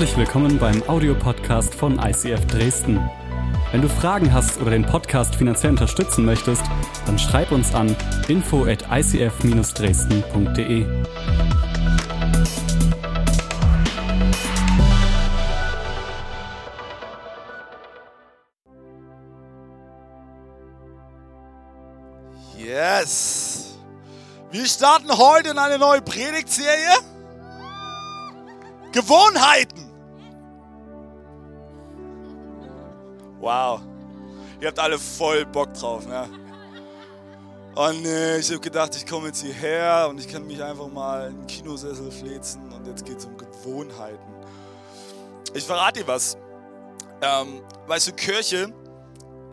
Herzlich willkommen beim Audiopodcast von ICF Dresden. Wenn du Fragen hast oder den Podcast finanziell unterstützen möchtest, dann schreib uns an info at icf-dresden.de. Yes! Wir starten heute in eine neue Predigtserie. Gewohnheiten. Wow. Ihr habt alle voll Bock drauf, ne? Und äh, ich habe gedacht, ich komme jetzt hierher und ich kann mich einfach mal in den Kinosessel flezen und jetzt geht es um Gewohnheiten. Ich verrate dir was. Ähm, weißt du, Kirche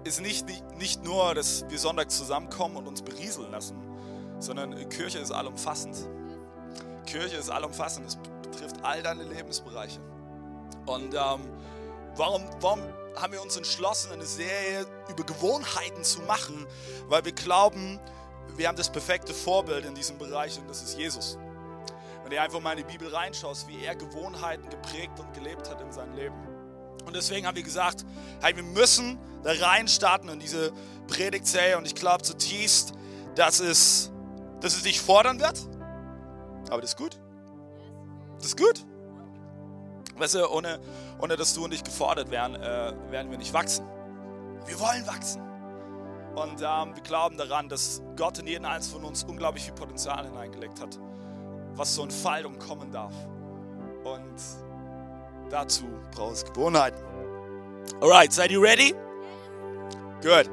ist nicht, nicht, nur, dass wir sonntags zusammenkommen und uns berieseln lassen, sondern Kirche ist allumfassend. Kirche ist allumfassend. Es betrifft all deine Lebensbereiche. Und ähm, warum, warum haben wir uns entschlossen, eine Serie über Gewohnheiten zu machen? Weil wir glauben, wir haben das perfekte Vorbild in diesem Bereich und das ist Jesus. Wenn du einfach mal in die Bibel reinschaust, wie er Gewohnheiten geprägt und gelebt hat in seinem Leben. Und deswegen haben wir gesagt, hey, wir müssen da rein starten in diese Predigtserie und ich glaube zutiefst, dass es, dass es dich fordern wird. Aber das ist gut. Das ist gut. Weißt du, ohne, ohne dass du und ich gefordert wären, äh, werden wir nicht wachsen. Wir wollen wachsen. Und ähm, wir glauben daran, dass Gott in jeden einzelnen von uns unglaublich viel Potenzial hineingelegt hat, was so in Faltung kommen darf. Und dazu braucht es Gewohnheiten. Alright, seid ihr ready? Good.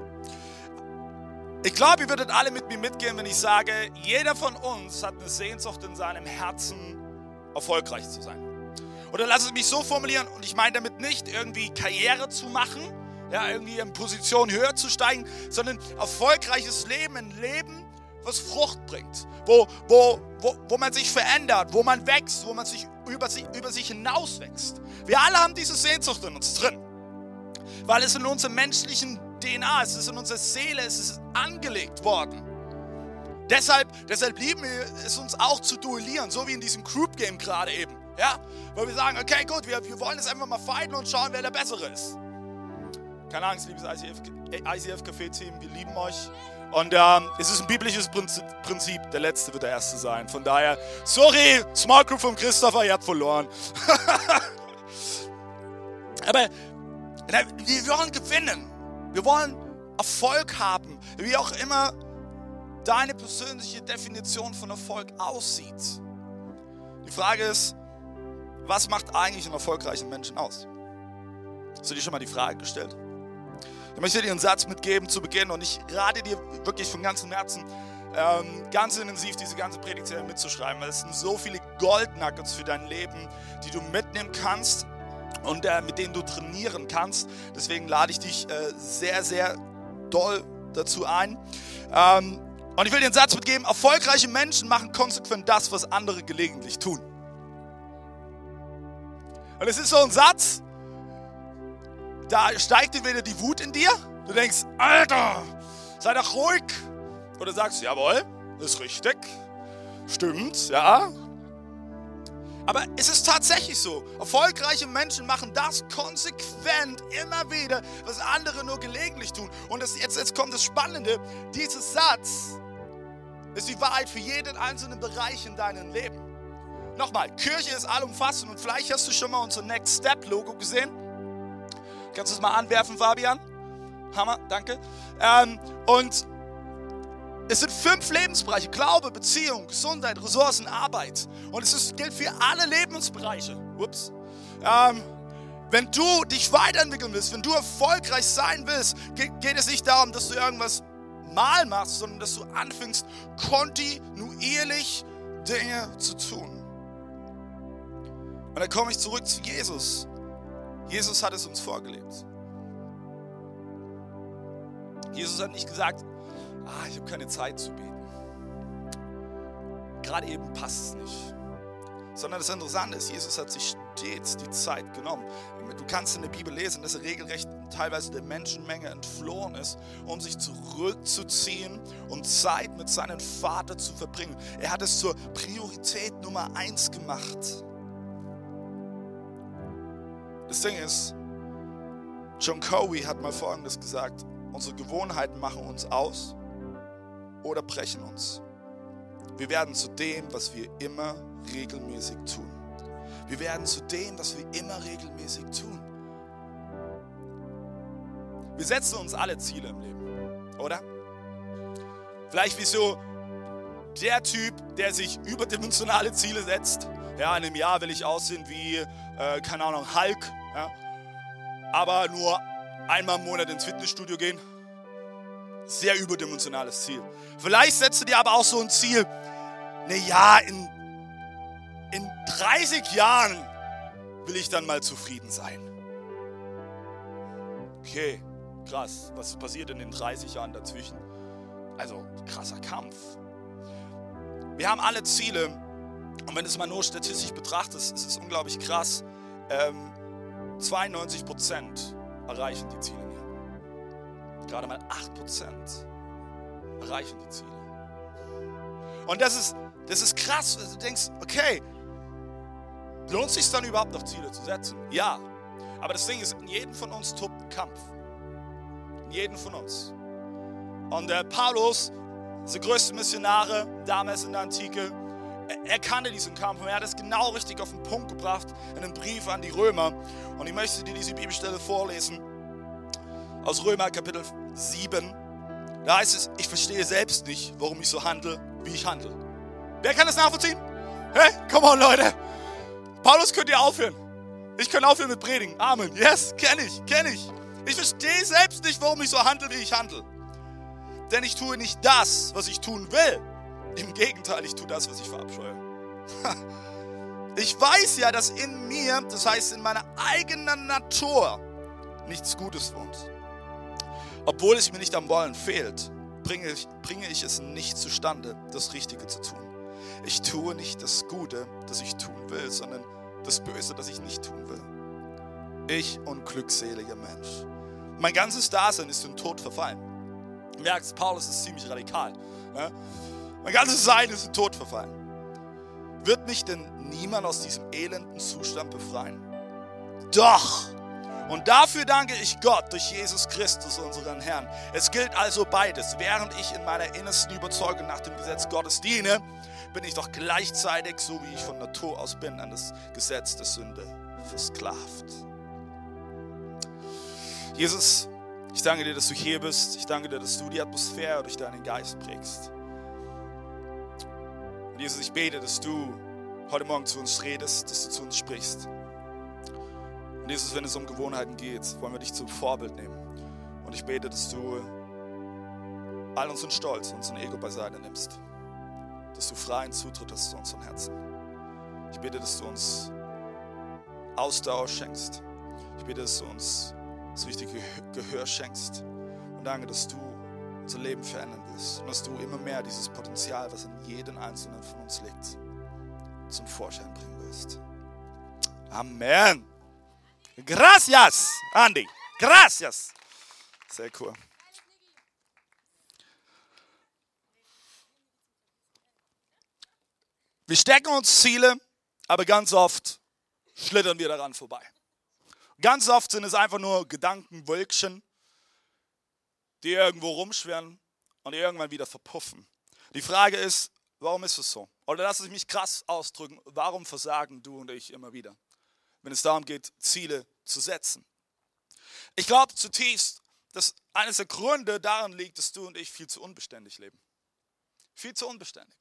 Ich glaube, ihr würdet alle mit mir mitgehen, wenn ich sage, jeder von uns hat eine Sehnsucht in seinem Herzen, erfolgreich zu sein. Oder lass es mich so formulieren, und ich meine damit nicht irgendwie Karriere zu machen, ja, irgendwie in Position höher zu steigen, sondern erfolgreiches Leben, ein Leben, was Frucht bringt, wo, wo, wo, wo man sich verändert, wo man wächst, wo man sich über, sich über sich hinaus wächst. Wir alle haben diese Sehnsucht in uns drin, weil es in unserer menschlichen DNA es ist in unserer Seele, es ist angelegt worden. Deshalb, deshalb lieben wir es uns auch zu duellieren, so wie in diesem Group Game gerade eben. Ja? Weil wir sagen, okay, gut, wir, wir wollen jetzt einfach mal fighten und schauen, wer der Bessere ist. Keine Angst, liebes ICF, ICF Café Team, wir lieben euch. Und ähm, es ist ein biblisches Prinzip, der Letzte wird der Erste sein. Von daher, sorry, Small Group von Christopher, ihr habt verloren. Aber wir wollen gewinnen. Wir wollen Erfolg haben. Wie auch immer deine persönliche Definition von Erfolg aussieht. Die Frage ist, was macht eigentlich einen erfolgreichen Menschen aus? Hast du dir schon mal die Frage gestellt? Ich möchte dir einen Satz mitgeben zu Beginn und ich rate dir wirklich von ganzem Herzen, ähm, ganz intensiv diese ganze Predigtserie mitzuschreiben, weil es sind so viele Goldnuggets für dein Leben, die du mitnehmen kannst und äh, mit denen du trainieren kannst. Deswegen lade ich dich äh, sehr, sehr doll dazu ein. Ähm, und ich will dir einen Satz mitgeben, erfolgreiche Menschen machen konsequent das, was andere gelegentlich tun. Und es ist so ein Satz, da steigt dir wieder die Wut in dir. Du denkst, Alter, sei doch ruhig. Oder sagst, jawohl, ist richtig, stimmt, ja. Aber es ist tatsächlich so. Erfolgreiche Menschen machen das konsequent immer wieder, was andere nur gelegentlich tun. Und das, jetzt, jetzt kommt das Spannende. Dieser Satz ist die Wahrheit für jeden einzelnen Bereich in deinem Leben. Nochmal, Kirche ist allumfassend und vielleicht hast du schon mal unser Next Step Logo gesehen. Kannst du es mal anwerfen, Fabian? Hammer, danke. Ähm, und es sind fünf Lebensbereiche: Glaube, Beziehung, Gesundheit, Ressourcen, Arbeit. Und es ist, gilt für alle Lebensbereiche. Ups. Ähm, wenn du dich weiterentwickeln willst, wenn du erfolgreich sein willst, geht, es nicht darum, dass du irgendwas mal machst, sondern dass du anfängst, kontinuierlich Dinge zu tun. Und dann komme ich zurück zu Jesus. Jesus hat es uns vorgelebt. Jesus hat nicht gesagt, ah, ich habe keine Zeit zu beten. Gerade eben passt es nicht. Sondern das Interessante ist, Jesus hat sich stets die Zeit genommen. Du kannst in der Bibel lesen, dass er regelrecht teilweise der Menschenmenge entflohen ist, um sich zurückzuziehen und Zeit mit seinem Vater zu verbringen. Er hat es zur Priorität Nummer eins gemacht. Das Ding ist, John Covey hat mal Folgendes gesagt, unsere Gewohnheiten machen uns aus oder brechen uns. Wir werden zu dem, was wir immer regelmäßig tun. Wir werden zu dem, was wir immer regelmäßig tun. Wir setzen uns alle Ziele im Leben, oder? Vielleicht wie so der Typ, der sich überdimensionale Ziele setzt. Ja, in einem Jahr will ich aussehen wie, äh, keine Ahnung, Hulk. Ja? Aber nur einmal im Monat ins Fitnessstudio gehen. Sehr überdimensionales Ziel. Vielleicht setzt du dir aber auch so ein Ziel, ne ja, in, in 30 Jahren will ich dann mal zufrieden sein. Okay, krass. Was passiert in den 30 Jahren dazwischen? Also, krasser Kampf. Wir haben alle Ziele. Und wenn du es mal nur statistisch betrachtest, ist es unglaublich krass. Ähm, 92 Prozent erreichen die Ziele nie. Gerade mal 8 Prozent erreichen die Ziele. Und das ist, das ist krass. Du denkst, okay, lohnt sich dann überhaupt noch Ziele zu setzen? Ja. Aber das Ding ist, in jedem von uns tobt ein Kampf. In jedem von uns. Und der Paulus, der größte Missionare damals in der Antike, er kannte diesen Kampf und er hat es genau richtig auf den Punkt gebracht in einem Brief an die Römer. Und ich möchte dir diese Bibelstelle vorlesen aus Römer Kapitel 7. Da heißt es, ich verstehe selbst nicht, warum ich so handle, wie ich handle. Wer kann das nachvollziehen? Hey, come on, Leute. Paulus könnt ihr aufhören. Ich kann aufhören mit Predigen. Amen. Yes, kenne ich, kenne ich. Ich verstehe selbst nicht, warum ich so handle, wie ich handle. Denn ich tue nicht das, was ich tun will. Im Gegenteil, ich tue das, was ich verabscheue. Ich weiß ja, dass in mir, das heißt in meiner eigenen Natur, nichts Gutes wohnt. Obwohl es mir nicht am Wollen fehlt, bringe ich, bringe ich es nicht zustande, das Richtige zu tun. Ich tue nicht das Gute, das ich tun will, sondern das Böse, das ich nicht tun will. Ich unglückseliger Mensch. Mein ganzes Dasein ist in Tod verfallen. Du merkst, Paulus ist ziemlich radikal. Ne? Mein ganzes Sein ist in Tod verfallen. Wird mich denn niemand aus diesem elenden Zustand befreien? Doch! Und dafür danke ich Gott durch Jesus Christus, unseren Herrn. Es gilt also beides. Während ich in meiner innersten Überzeugung nach dem Gesetz Gottes diene, bin ich doch gleichzeitig, so wie ich von Natur aus bin, an das Gesetz der Sünde versklavt. Jesus, ich danke dir, dass du hier bist. Ich danke dir, dass du die Atmosphäre durch deinen Geist prägst. Und Jesus, ich bete, dass du heute Morgen zu uns redest, dass du zu uns sprichst. Und Jesus, wenn es um Gewohnheiten geht, wollen wir dich zum Vorbild nehmen. Und ich bete, dass du all unseren Stolz, unseren Ego beiseite nimmst. Dass du freien Zutritt hast zu unseren Herzen. Ich bete, dass du uns Ausdauer schenkst. Ich bete, dass du uns das richtige Gehör schenkst. Und danke, dass du unser Leben verändern willst und dass du immer mehr dieses Potenzial, was in jedem Einzelnen von uns liegt, zum Vorschein bringen willst. Amen. Gracias, Andy. Gracias. Sehr cool. Wir stecken uns Ziele, aber ganz oft schlittern wir daran vorbei. Ganz oft sind es einfach nur Gedankenwölkchen, die irgendwo rumschwirren und irgendwann wieder verpuffen. Die Frage ist, warum ist es so? Oder lass es mich krass ausdrücken, warum versagen du und ich immer wieder, wenn es darum geht, Ziele zu setzen? Ich glaube zutiefst, dass eines der Gründe darin liegt, dass du und ich viel zu unbeständig leben. Viel zu unbeständig.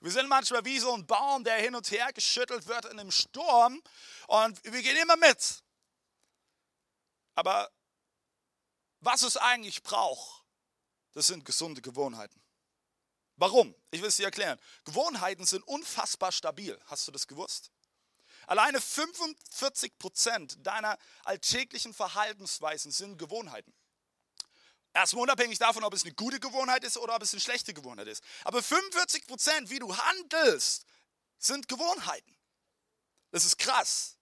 Wir sind manchmal wie so ein Baum, der hin und her geschüttelt wird in einem Sturm und wir gehen immer mit. Aber was es eigentlich braucht, das sind gesunde Gewohnheiten. Warum? Ich will es dir erklären. Gewohnheiten sind unfassbar stabil. Hast du das gewusst? Alleine 45 Prozent deiner alltäglichen Verhaltensweisen sind Gewohnheiten. Erstmal unabhängig davon, ob es eine gute Gewohnheit ist oder ob es eine schlechte Gewohnheit ist. Aber 45 Prozent, wie du handelst, sind Gewohnheiten. Das ist krass.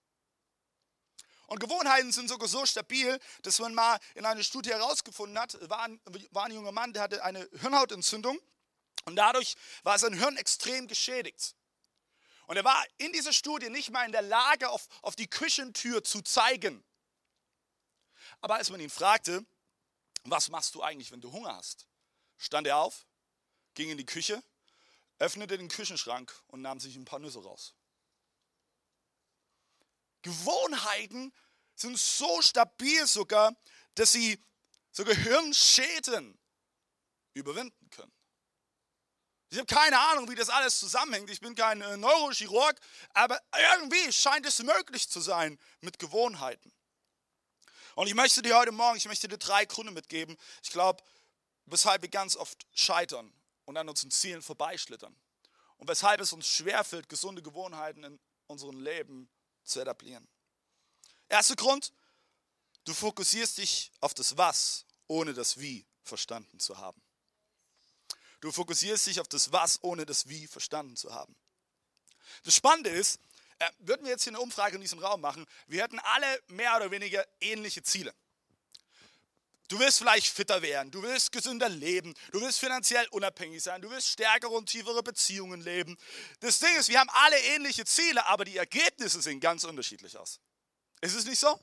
Und Gewohnheiten sind sogar so stabil, dass man mal in einer Studie herausgefunden hat, war ein, war ein junger Mann, der hatte eine Hirnhautentzündung und dadurch war sein Hirn extrem geschädigt. Und er war in dieser Studie nicht mal in der Lage, auf, auf die Küchentür zu zeigen. Aber als man ihn fragte, was machst du eigentlich, wenn du Hunger hast, stand er auf, ging in die Küche, öffnete den Küchenschrank und nahm sich ein paar Nüsse raus. Gewohnheiten sind so stabil sogar, dass sie so Gehirnschäden überwinden können. Ich habe keine Ahnung, wie das alles zusammenhängt. Ich bin kein äh, Neurochirurg, aber irgendwie scheint es möglich zu sein mit Gewohnheiten. Und ich möchte dir heute Morgen, ich möchte dir drei Gründe mitgeben, ich glaube, weshalb wir ganz oft scheitern und an unseren Zielen vorbeischlittern. Und weshalb es uns schwerfällt, gesunde Gewohnheiten in unserem Leben zu etablieren. Erster Grund, du fokussierst dich auf das Was, ohne das Wie verstanden zu haben. Du fokussierst dich auf das Was, ohne das Wie verstanden zu haben. Das Spannende ist, äh, würden wir jetzt hier eine Umfrage in diesem Raum machen, wir hätten alle mehr oder weniger ähnliche Ziele. Du willst vielleicht fitter werden, du willst gesünder leben, du willst finanziell unabhängig sein, du willst stärkere und tiefere Beziehungen leben. Das Ding ist, wir haben alle ähnliche Ziele, aber die Ergebnisse sehen ganz unterschiedlich aus. Ist es nicht so?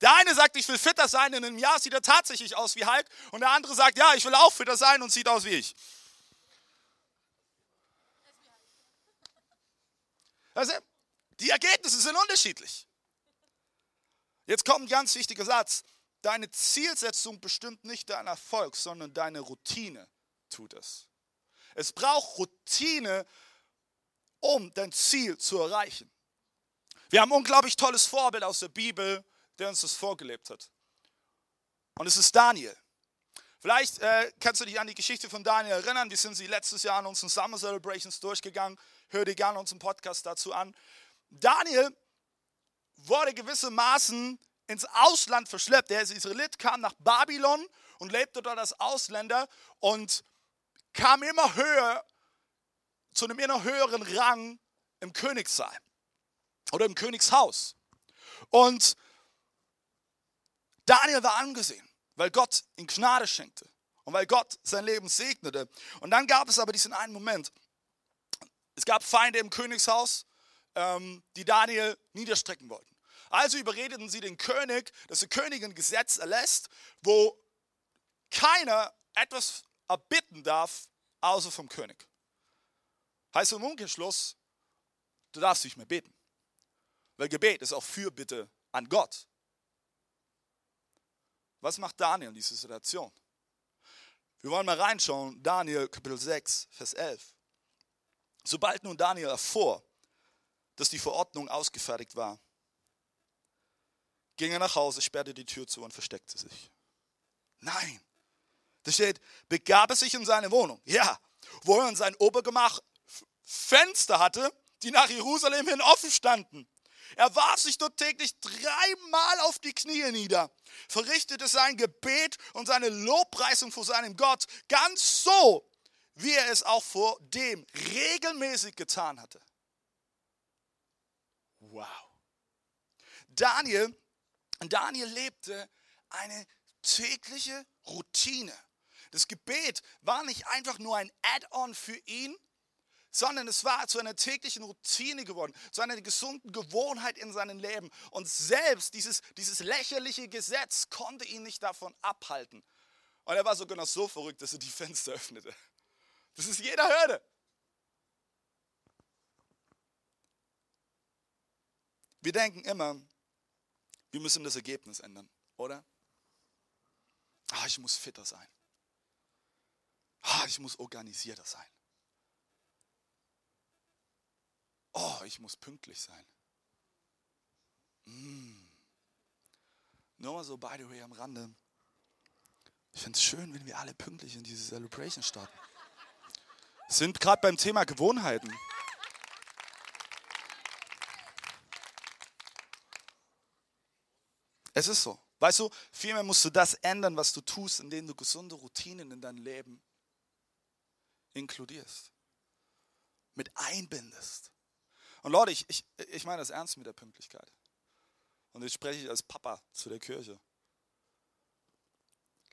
Der eine sagt, ich will fitter sein, in einem Jahr sieht er tatsächlich aus wie Hulk. Und der andere sagt, ja, ich will auch fitter sein und sieht aus wie ich. Also, die Ergebnisse sind unterschiedlich. Jetzt kommt ein ganz wichtiger Satz. Deine Zielsetzung bestimmt nicht deinen Erfolg, sondern deine Routine tut es. Es braucht Routine, um dein Ziel zu erreichen. Wir haben ein unglaublich tolles Vorbild aus der Bibel, der uns das vorgelebt hat. Und es ist Daniel. Vielleicht äh, kannst du dich an die Geschichte von Daniel erinnern. Wir sind sie letztes Jahr in unseren Summer Celebrations durchgegangen. Hör dir gerne unseren Podcast dazu an. Daniel wurde gewissermaßen ins Ausland verschleppt. Er ist Israelit, kam nach Babylon und lebte dort als Ausländer und kam immer höher zu einem immer höheren Rang im Königssaal oder im Königshaus. Und Daniel war angesehen, weil Gott ihm Gnade schenkte und weil Gott sein Leben segnete. Und dann gab es aber diesen einen Moment. Es gab Feinde im Königshaus, ähm, die Daniel niederstrecken wollten. Also überredeten sie den König, dass der König ein Gesetz erlässt, wo keiner etwas erbitten darf, außer vom König. Heißt im Umkehrschluss, du darfst nicht mehr beten. Weil Gebet ist auch Fürbitte an Gott. Was macht Daniel in dieser Situation? Wir wollen mal reinschauen, Daniel Kapitel 6, Vers 11. Sobald nun Daniel erfuhr, dass die Verordnung ausgefertigt war, ging er nach Hause, sperrte die Tür zu und versteckte sich. Nein, da steht, begab er sich in seine Wohnung. Ja, wo er in sein Obergemach Fenster hatte, die nach Jerusalem hin offen standen. Er warf sich dort täglich dreimal auf die Knie nieder, verrichtete sein Gebet und seine Lobpreisung vor seinem Gott, ganz so, wie er es auch vor dem regelmäßig getan hatte. Wow. Daniel, Daniel lebte eine tägliche Routine. Das Gebet war nicht einfach nur ein Add-on für ihn, sondern es war zu einer täglichen Routine geworden, zu einer gesunden Gewohnheit in seinem Leben. Und selbst dieses, dieses lächerliche Gesetz konnte ihn nicht davon abhalten. Und er war sogar noch so verrückt, dass er die Fenster öffnete. Das ist jeder Hürde. Wir denken immer, wir müssen das Ergebnis ändern, oder? Ah, ich muss fitter sein. Ah, ich muss organisierter sein. Oh, ich muss pünktlich sein. Mm. Nur mal so, by the way, am Rande. Ich finde es schön, wenn wir alle pünktlich in diese Celebration starten. Sind gerade beim Thema Gewohnheiten. Es ist so. Weißt du, vielmehr musst du das ändern, was du tust, indem du gesunde Routinen in dein Leben inkludierst, mit einbindest. Und Leute, ich, ich, ich meine das ernst mit der Pünktlichkeit. Und jetzt spreche ich als Papa zu der Kirche.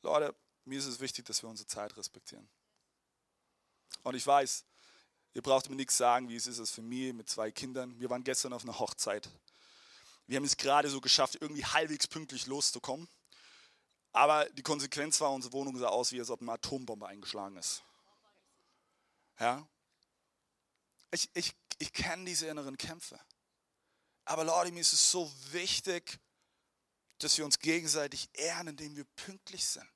Leute, mir ist es wichtig, dass wir unsere Zeit respektieren. Und ich weiß, Ihr braucht mir nichts sagen, wie es ist als Familie mit zwei Kindern. Wir waren gestern auf einer Hochzeit. Wir haben es gerade so geschafft, irgendwie halbwegs pünktlich loszukommen. Aber die Konsequenz war, unsere Wohnung sah aus, wie als ob eine Atombombe eingeschlagen ist. Ja? Ich, ich, ich kenne diese inneren Kämpfe. Aber Leute, mir ist es so wichtig, dass wir uns gegenseitig ehren, indem wir pünktlich sind.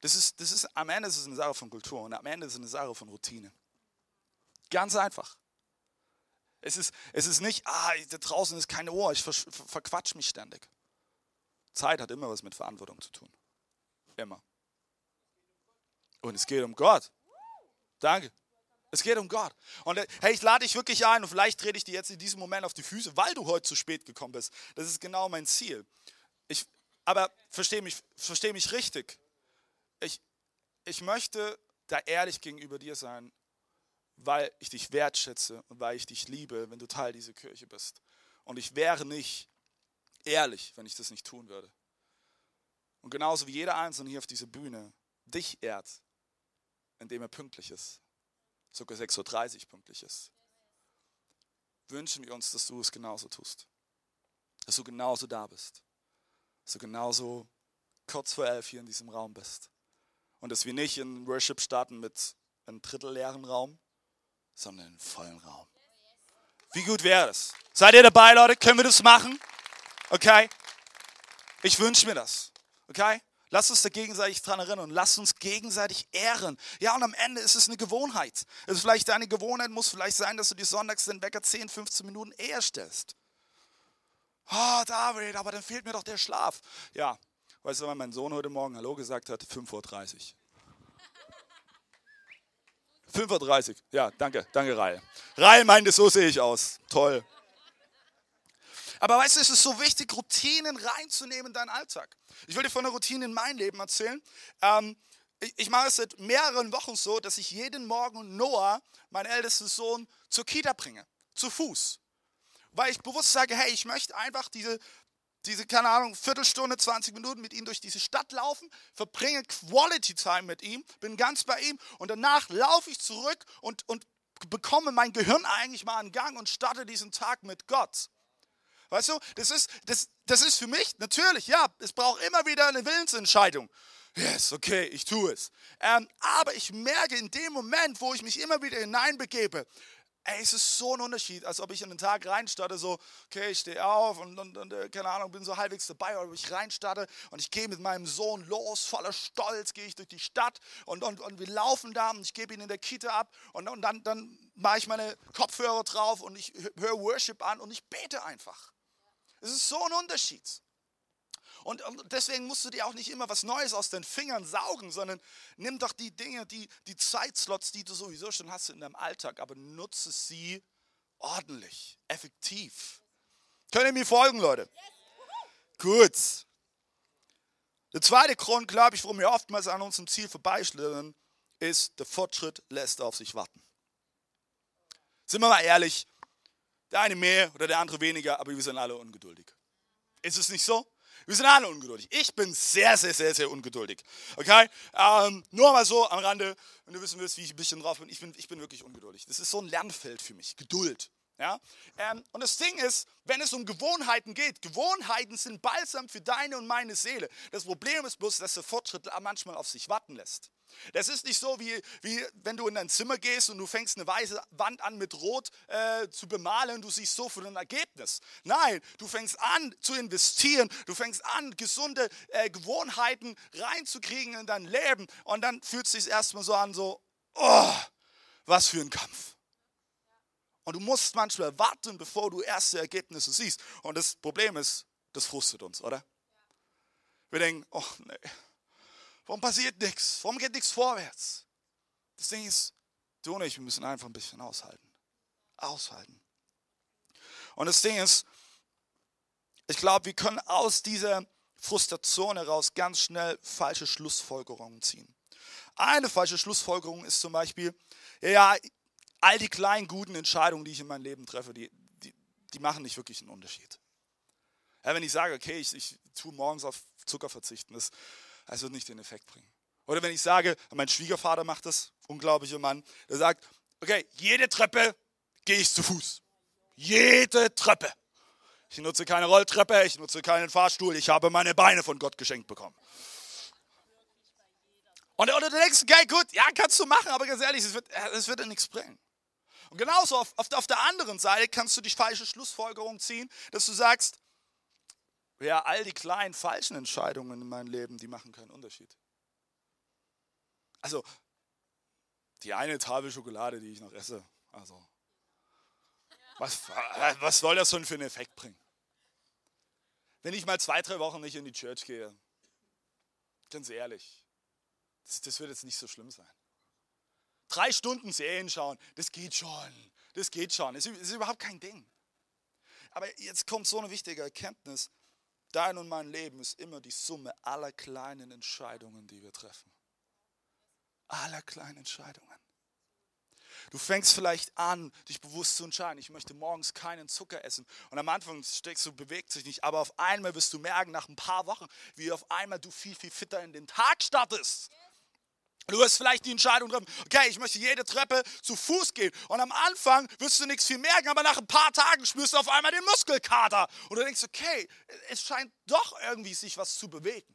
Das ist, das ist, am Ende ist es eine Sache von Kultur und am Ende ist es eine Sache von Routine. Ganz einfach. Es ist, es ist nicht, ah, da draußen ist keine Ohr, ich ver, verquatsch mich ständig. Zeit hat immer was mit Verantwortung zu tun. Immer. Und es geht um Gott. Danke. Es geht um Gott. Und äh, hey, ich lade dich wirklich ein und vielleicht trete ich dir jetzt in diesem Moment auf die Füße, weil du heute zu spät gekommen bist. Das ist genau mein Ziel. Ich, aber verstehe mich, versteh mich richtig. Ich, ich möchte da ehrlich gegenüber dir sein weil ich dich wertschätze und weil ich dich liebe, wenn du Teil dieser Kirche bist. Und ich wäre nicht ehrlich, wenn ich das nicht tun würde. Und genauso wie jeder Einzelne hier auf dieser Bühne dich ehrt, indem er pünktlich ist, sogar 6.30 Uhr pünktlich ist, wünschen wir uns, dass du es genauso tust. Dass du genauso da bist. Dass du genauso kurz vor elf hier in diesem Raum bist. Und dass wir nicht in Worship starten mit einem Drittel leeren Raum, sondern einen vollen Raum. Wie gut wäre das? Seid ihr dabei, Leute? Können wir das machen? Okay? Ich wünsche mir das. Okay? Lasst uns da gegenseitig dran erinnern und lasst uns gegenseitig ehren. Ja, und am Ende ist es eine Gewohnheit. Es ist vielleicht deine Gewohnheit, muss vielleicht sein, dass du dir sonntags den Wecker 10, 15 Minuten eher stellst. Oh, David, aber dann fehlt mir doch der Schlaf. Ja, weißt du, weil mein Sohn heute Morgen Hallo gesagt hat? 5.30 Uhr. 5.30 Uhr. Ja, danke, danke, Rail. Rail meinte, so sehe ich aus. Toll. Aber weißt du, es ist so wichtig, Routinen reinzunehmen in deinen Alltag. Ich will dir von einer Routine in mein Leben erzählen. Ähm, ich, ich mache es seit mehreren Wochen so, dass ich jeden Morgen Noah, meinen ältesten Sohn, zur Kita bringe. Zu Fuß. Weil ich bewusst sage, hey, ich möchte einfach diese diese, keine Ahnung, Viertelstunde, 20 Minuten mit ihm durch diese Stadt laufen, verbringe Quality Time mit ihm, bin ganz bei ihm und danach laufe ich zurück und, und bekomme mein Gehirn eigentlich mal in Gang und starte diesen Tag mit Gott. Weißt du, das ist, das, das ist für mich natürlich, ja, es braucht immer wieder eine Willensentscheidung. Yes, okay, ich tue es. Ähm, aber ich merke in dem Moment, wo ich mich immer wieder hineinbegebe, Ey, es ist so ein Unterschied, als ob ich in den Tag reinstarte, so, okay, ich stehe auf und, und, und, äh, keine Ahnung, bin so halbwegs dabei, oder ich reinstarte und ich gehe mit meinem Sohn los, voller Stolz, gehe ich durch die Stadt und, und, und wir laufen da und ich gebe ihn in der Kita ab und, und dann, dann mache ich meine Kopfhörer drauf und ich höre Worship an und ich bete einfach. Es ist so ein Unterschied. Und, deswegen musst du dir auch nicht immer was Neues aus den Fingern saugen, sondern nimm doch die Dinge, die, die Zeitslots, die du sowieso schon hast in deinem Alltag, aber nutze sie ordentlich, effektiv. Könnt ihr mir folgen, Leute? Gut. Der zweite Grund, glaube ich, warum wir oftmals an unserem Ziel vorbeischlittern, ist, der Fortschritt lässt auf sich warten. Sind wir mal ehrlich, der eine mehr oder der andere weniger, aber wir sind alle ungeduldig. Ist es nicht so? Wir sind alle ungeduldig. Ich bin sehr, sehr, sehr, sehr ungeduldig. Okay? Ähm, nur mal so am Rande, wenn du wissen willst, wie ich ein bisschen drauf bin. Ich bin, ich bin wirklich ungeduldig. Das ist so ein Lernfeld für mich. Geduld. Ja? Ähm, und das Ding ist, wenn es um Gewohnheiten geht, Gewohnheiten sind balsam für deine und meine Seele. Das Problem ist bloß, dass der Fortschritt manchmal auf sich warten lässt. Das ist nicht so, wie, wie wenn du in dein Zimmer gehst und du fängst eine weiße Wand an mit Rot äh, zu bemalen und du siehst so für ein Ergebnis. Nein, du fängst an zu investieren, du fängst an, gesunde äh, Gewohnheiten reinzukriegen in dein Leben und dann fühlt es sich erstmal so an, so, oh, was für ein Kampf. Und du musst manchmal warten, bevor du erste Ergebnisse siehst. Und das Problem ist, das frustet uns, oder? Wir denken, oh nee Warum passiert nichts? Warum geht nichts vorwärts? Das Ding ist, du und ich, wir müssen einfach ein bisschen aushalten. Aushalten. Und das Ding ist, ich glaube, wir können aus dieser Frustration heraus ganz schnell falsche Schlussfolgerungen ziehen. Eine falsche Schlussfolgerung ist zum Beispiel, ja, all die kleinen guten Entscheidungen, die ich in meinem Leben treffe, die, die, die machen nicht wirklich einen Unterschied. Ja, wenn ich sage, okay, ich, ich tue morgens auf Zucker verzichten, das, es wird nicht den Effekt bringen. Oder wenn ich sage, mein Schwiegervater macht das, unglaublicher Mann, der sagt, Okay, jede Treppe gehe ich zu Fuß. Jede Treppe. Ich nutze keine Rolltreppe, ich nutze keinen Fahrstuhl, ich habe meine Beine von Gott geschenkt bekommen. Und oder du denkst, okay, gut, ja, kannst du machen, aber ganz ehrlich, es wird, es wird dir nichts bringen. Und genauso auf, auf, auf der anderen Seite kannst du die falsche Schlussfolgerung ziehen, dass du sagst, ja, all die kleinen falschen Entscheidungen in meinem Leben, die machen keinen Unterschied. Also, die eine Tafel Schokolade, die ich noch esse, also, was, was soll das schon für einen Effekt bringen? Wenn ich mal zwei, drei Wochen nicht in die Church gehe, ganz ehrlich, das, das wird jetzt nicht so schlimm sein. Drei Stunden Serien schauen, das geht schon. Das geht schon. Das ist überhaupt kein Ding. Aber jetzt kommt so eine wichtige Erkenntnis. Dein und mein Leben ist immer die Summe aller kleinen Entscheidungen, die wir treffen. Aller kleinen Entscheidungen. Du fängst vielleicht an, dich bewusst zu entscheiden, ich möchte morgens keinen Zucker essen. Und am Anfang steckst du, bewegt sich nicht, aber auf einmal wirst du merken, nach ein paar Wochen, wie auf einmal du viel, viel fitter in den Tag startest. Du wirst vielleicht die Entscheidung treffen, okay, ich möchte jede Treppe zu Fuß gehen. Und am Anfang wirst du nichts viel merken, aber nach ein paar Tagen spürst du auf einmal den Muskelkater. Und du denkst, okay, es scheint doch irgendwie sich was zu bewegen.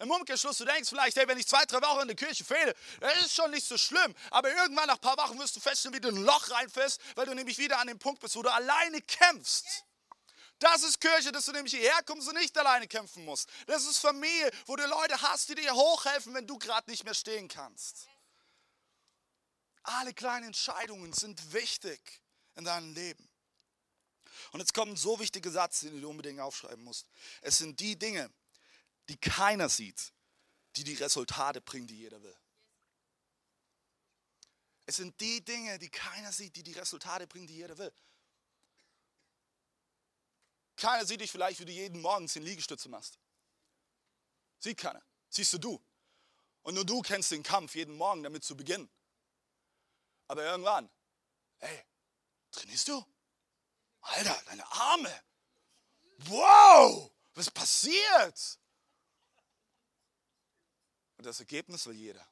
Im Umkehrschluss, du denkst vielleicht, hey, wenn ich zwei, drei Wochen in der Kirche fehle, das ist schon nicht so schlimm. Aber irgendwann nach ein paar Wochen wirst du feststellen, wie du ein Loch reinfällst, weil du nämlich wieder an dem Punkt bist, wo du alleine kämpfst. Das ist Kirche, dass du nämlich hierher kommst und nicht alleine kämpfen musst. Das ist Familie, wo du Leute hast, die dir hochhelfen, wenn du gerade nicht mehr stehen kannst. Alle kleinen Entscheidungen sind wichtig in deinem Leben. Und jetzt kommt ein so wichtiger Satz, den du unbedingt aufschreiben musst. Es sind die Dinge, die keiner sieht, die die Resultate bringen, die jeder will. Es sind die Dinge, die keiner sieht, die die Resultate bringen, die jeder will. Keiner sieht dich vielleicht, wie du jeden Morgen zehn Liegestütze machst. Sieht keiner. Siehst du du. Und nur du kennst den Kampf jeden Morgen damit zu beginnen. Aber irgendwann, hey, trainierst du? Alter, deine Arme. Wow, was passiert? Und das Ergebnis will jeder.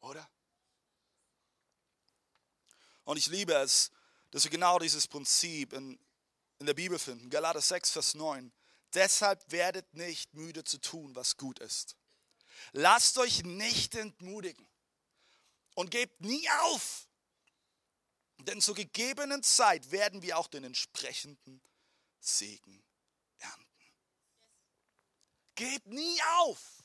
Oder? Und ich liebe es, dass wir genau dieses Prinzip in in der Bibel finden. Galater 6, Vers 9. Deshalb werdet nicht müde zu tun, was gut ist. Lasst euch nicht entmutigen und gebt nie auf. Denn zur gegebenen Zeit werden wir auch den entsprechenden Segen ernten. Gebt nie auf.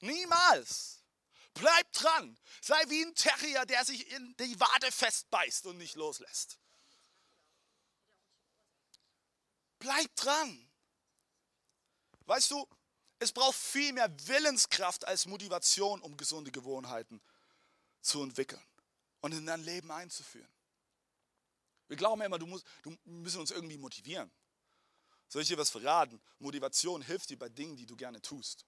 Niemals. Bleibt dran. Sei wie ein Terrier, der sich in die Wade festbeißt und nicht loslässt. Bleib dran. Weißt du, es braucht viel mehr Willenskraft als Motivation, um gesunde Gewohnheiten zu entwickeln und in dein Leben einzuführen. Wir glauben immer, du musst, du müssen uns irgendwie motivieren. Soll ich dir was verraten? Motivation hilft dir bei Dingen, die du gerne tust.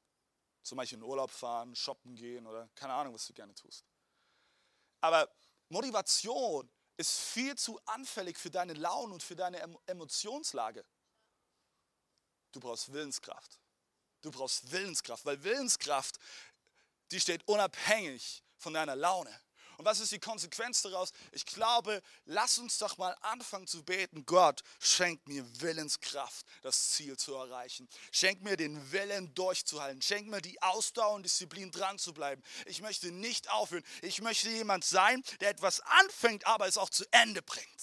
Zum Beispiel in Urlaub fahren, shoppen gehen oder keine Ahnung, was du gerne tust. Aber Motivation ist viel zu anfällig für deine Laune und für deine Emotionslage. Du brauchst Willenskraft. Du brauchst Willenskraft, weil Willenskraft, die steht unabhängig von deiner Laune. Und was ist die Konsequenz daraus? Ich glaube, lass uns doch mal anfangen zu beten. Gott, schenk mir Willenskraft, das Ziel zu erreichen. Schenk mir den Willen durchzuhalten. Schenk mir die Ausdauer und Disziplin dran zu bleiben. Ich möchte nicht aufhören. Ich möchte jemand sein, der etwas anfängt, aber es auch zu Ende bringt.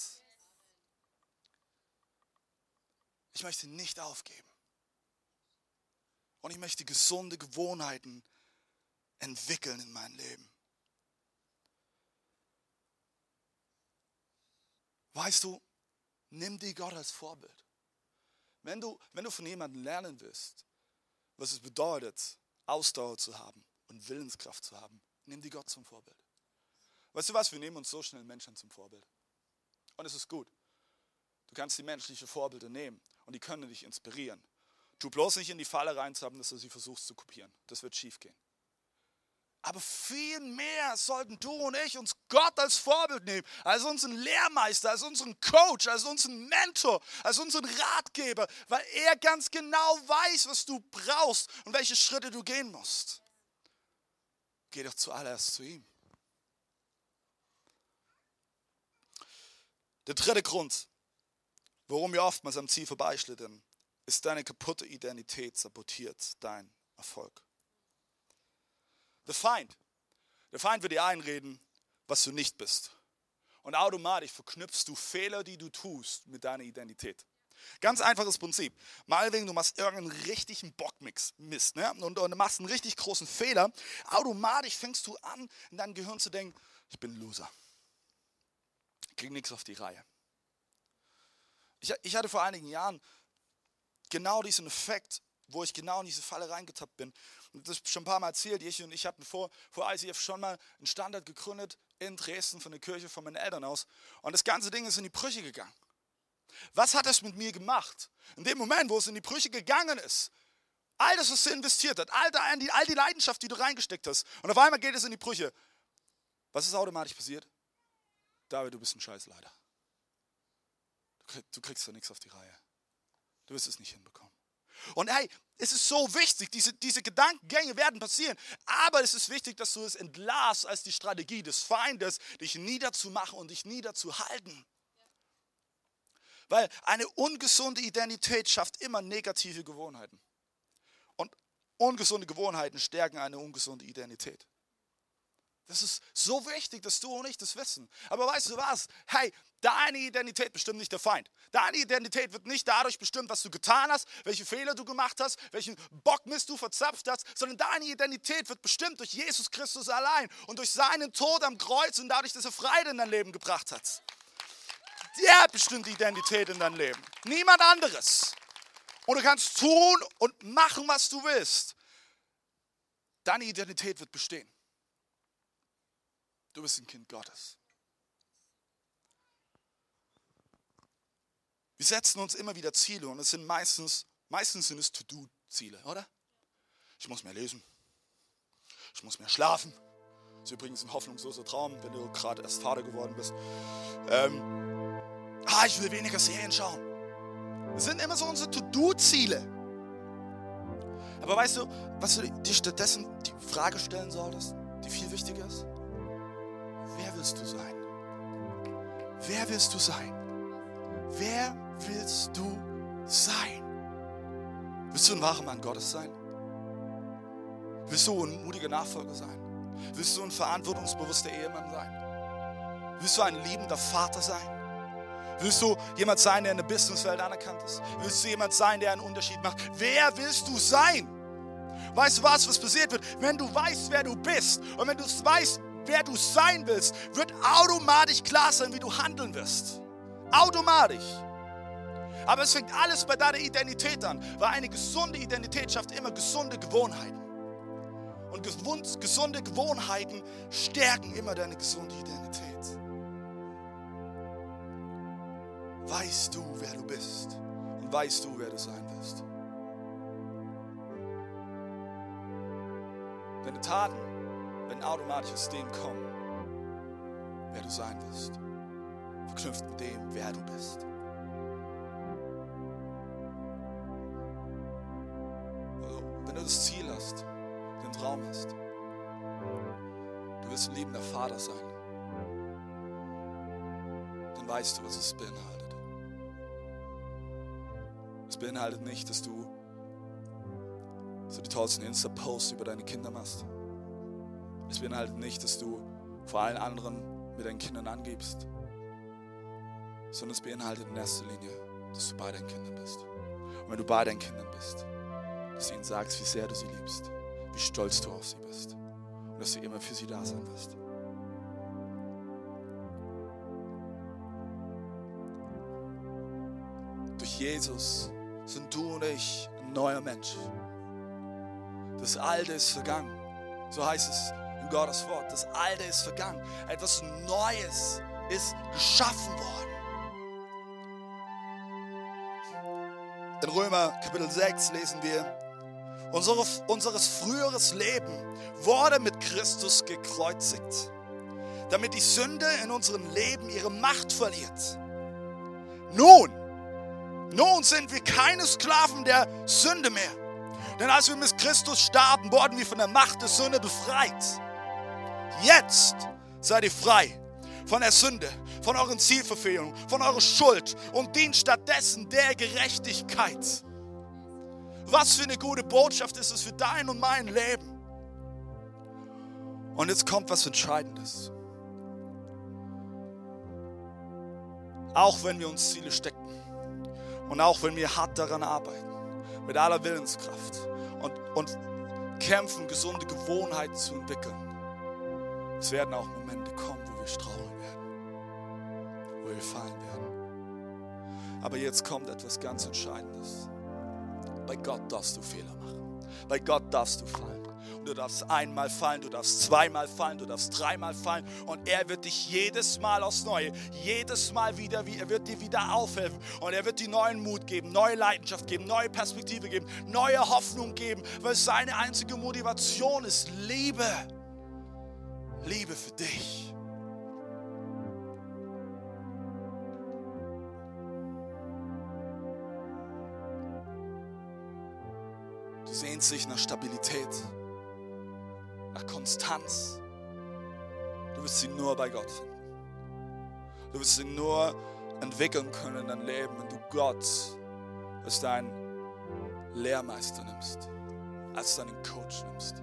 Ich möchte nicht aufgeben. Und ich möchte gesunde Gewohnheiten entwickeln in meinem Leben. Weißt du, nimm dir Gott als Vorbild. Wenn du, wenn du von jemandem lernen willst, was es bedeutet, Ausdauer zu haben und Willenskraft zu haben, nimm dir Gott zum Vorbild. Weißt du was, wir nehmen uns so schnell Menschen zum Vorbild. Und es ist gut. Du kannst die menschlichen Vorbilder nehmen und die können dich inspirieren. Tu bloß nicht in die Falle reinzuhaben, dass du sie versuchst zu kopieren. Das wird schief gehen. Aber viel mehr sollten du und ich uns Gott als Vorbild nehmen, als unseren Lehrmeister, als unseren Coach, als unseren Mentor, als unseren Ratgeber, weil er ganz genau weiß, was du brauchst und welche Schritte du gehen musst. Geh doch zuallererst zu ihm. Der dritte Grund, warum wir oftmals am Ziel vorbeischlittern, ist deine kaputte Identität sabotiert dein Erfolg. Der Feind, der Feind wird dir einreden, was du nicht bist. Und automatisch verknüpfst du Fehler, die du tust, mit deiner Identität. Ganz einfaches Prinzip. Meinetwegen, du machst irgendeinen richtigen Bockmix, Mist, ne? und, und machst einen richtig großen Fehler. Automatisch fängst du an, in deinem Gehirn zu denken, ich bin ein Loser. Ich krieg nichts auf die Reihe. Ich, ich hatte vor einigen Jahren genau diesen Effekt, wo ich genau in diese Falle reingetappt bin. Das schon ein paar Mal erzählt. Ich und ich hatten vor, vor ICF schon mal einen Standard gegründet in Dresden von der Kirche von meinen Eltern aus. Und das ganze Ding ist in die Brüche gegangen. Was hat das mit mir gemacht? In dem Moment, wo es in die Brüche gegangen ist, all das, was du investiert hast, all die, all die Leidenschaft, die du reingesteckt hast, und auf einmal geht es in die Brüche. Was ist automatisch passiert? David, du bist ein Scheißleiter. Du kriegst da nichts auf die Reihe. Du wirst es nicht hinbekommen. Und hey, es ist so wichtig, diese, diese Gedankengänge werden passieren, aber es ist wichtig, dass du es entlarvst als die Strategie des Feindes, dich niederzumachen und dich niederzuhalten. Weil eine ungesunde Identität schafft immer negative Gewohnheiten. Und ungesunde Gewohnheiten stärken eine ungesunde Identität. Das ist so wichtig, dass du und ich das wissen. Aber weißt du was? Hey, deine Identität bestimmt nicht der Feind. Deine Identität wird nicht dadurch bestimmt, was du getan hast, welche Fehler du gemacht hast, welchen Bockmist du verzapft hast, sondern deine Identität wird bestimmt durch Jesus Christus allein und durch seinen Tod am Kreuz und dadurch, dass er Freude in dein Leben gebracht hat. Der bestimmt die Identität in dein Leben. Niemand anderes. Und du kannst tun und machen, was du willst. Deine Identität wird bestehen. Du bist ein Kind Gottes. Wir setzen uns immer wieder Ziele und es sind meistens, meistens sind es To-Do-Ziele, oder? Ich muss mehr lesen. Ich muss mehr schlafen. Das ist übrigens ein hoffnungsloser Traum, wenn du gerade erst Vater geworden bist. Ähm, ah, ich will weniger Serien schauen. Das sind immer so unsere To-Do-Ziele. Aber weißt du, was du dir stattdessen die Frage stellen solltest, die viel wichtiger ist? Willst du sein? Wer willst du sein? Wer willst du sein? Willst du ein wahrer Mann Gottes sein? Willst du ein mutiger Nachfolger sein? Willst du ein verantwortungsbewusster Ehemann sein? Willst du ein liebender Vater sein? Willst du jemand sein, der in der Businesswelt anerkannt ist? Willst du jemand sein, der einen Unterschied macht? Wer willst du sein? Weißt du was, was passiert wird? Wenn du weißt, wer du bist und wenn du weißt, wer du sein willst, wird automatisch klar sein, wie du handeln wirst. Automatisch. Aber es fängt alles bei deiner Identität an, weil eine gesunde Identität schafft immer gesunde Gewohnheiten. Und gesunde Gewohnheiten stärken immer deine gesunde Identität. Weißt du, wer du bist und weißt du, wer du sein wirst. Deine Taten werden automatisch aus dem kommen, wer du sein wirst. Verknüpft mit dem, wer du bist. Also, wenn du das Ziel hast, den Traum hast, du willst ein liebender Vater sein, dann weißt du, was es beinhaltet. Es beinhaltet nicht, dass du so die tollsten Insta-Posts über deine Kinder machst. Es beinhaltet nicht, dass du vor allen anderen mit deinen Kindern angibst, sondern es beinhaltet in erster Linie, dass du bei deinen Kindern bist. Und wenn du bei deinen Kindern bist, dass du ihnen sagst, wie sehr du sie liebst, wie stolz du auf sie bist und dass du immer für sie da sein wirst. Durch Jesus sind du und ich ein neuer Mensch. Das Alte ist vergangen. So heißt es Gottes Wort. Das Alte ist vergangen. Etwas Neues ist geschaffen worden. In Römer Kapitel 6 lesen wir, Unsere, unseres früheres Leben wurde mit Christus gekreuzigt, damit die Sünde in unserem Leben ihre Macht verliert. Nun, nun sind wir keine Sklaven der Sünde mehr. Denn als wir mit Christus starben, wurden wir von der Macht der Sünde befreit. Jetzt seid ihr frei von der Sünde, von euren Zielverfehlungen, von eurer Schuld und dient stattdessen der Gerechtigkeit. Was für eine gute Botschaft ist es für dein und mein Leben. Und jetzt kommt was Entscheidendes. Auch wenn wir uns Ziele stecken und auch wenn wir hart daran arbeiten, mit aller Willenskraft und, und kämpfen, gesunde Gewohnheiten zu entwickeln, es werden auch Momente kommen, wo wir straucheln werden, wo wir fallen werden. Aber jetzt kommt etwas ganz Entscheidendes. Bei Gott darfst du Fehler machen. Bei Gott darfst du fallen. Und du darfst einmal fallen, du darfst zweimal fallen, du darfst dreimal fallen. Und er wird dich jedes Mal aufs Neue, jedes Mal wieder, er wird dir wieder aufhelfen. Und er wird dir neuen Mut geben, neue Leidenschaft geben, neue Perspektive geben, neue Hoffnung geben. Weil seine einzige Motivation ist Liebe. Liebe für dich. Du sehnst dich nach Stabilität, nach Konstanz. Du wirst sie nur bei Gott finden. Du wirst sie nur entwickeln können in deinem Leben, wenn du Gott als deinen Lehrmeister nimmst, als deinen Coach nimmst.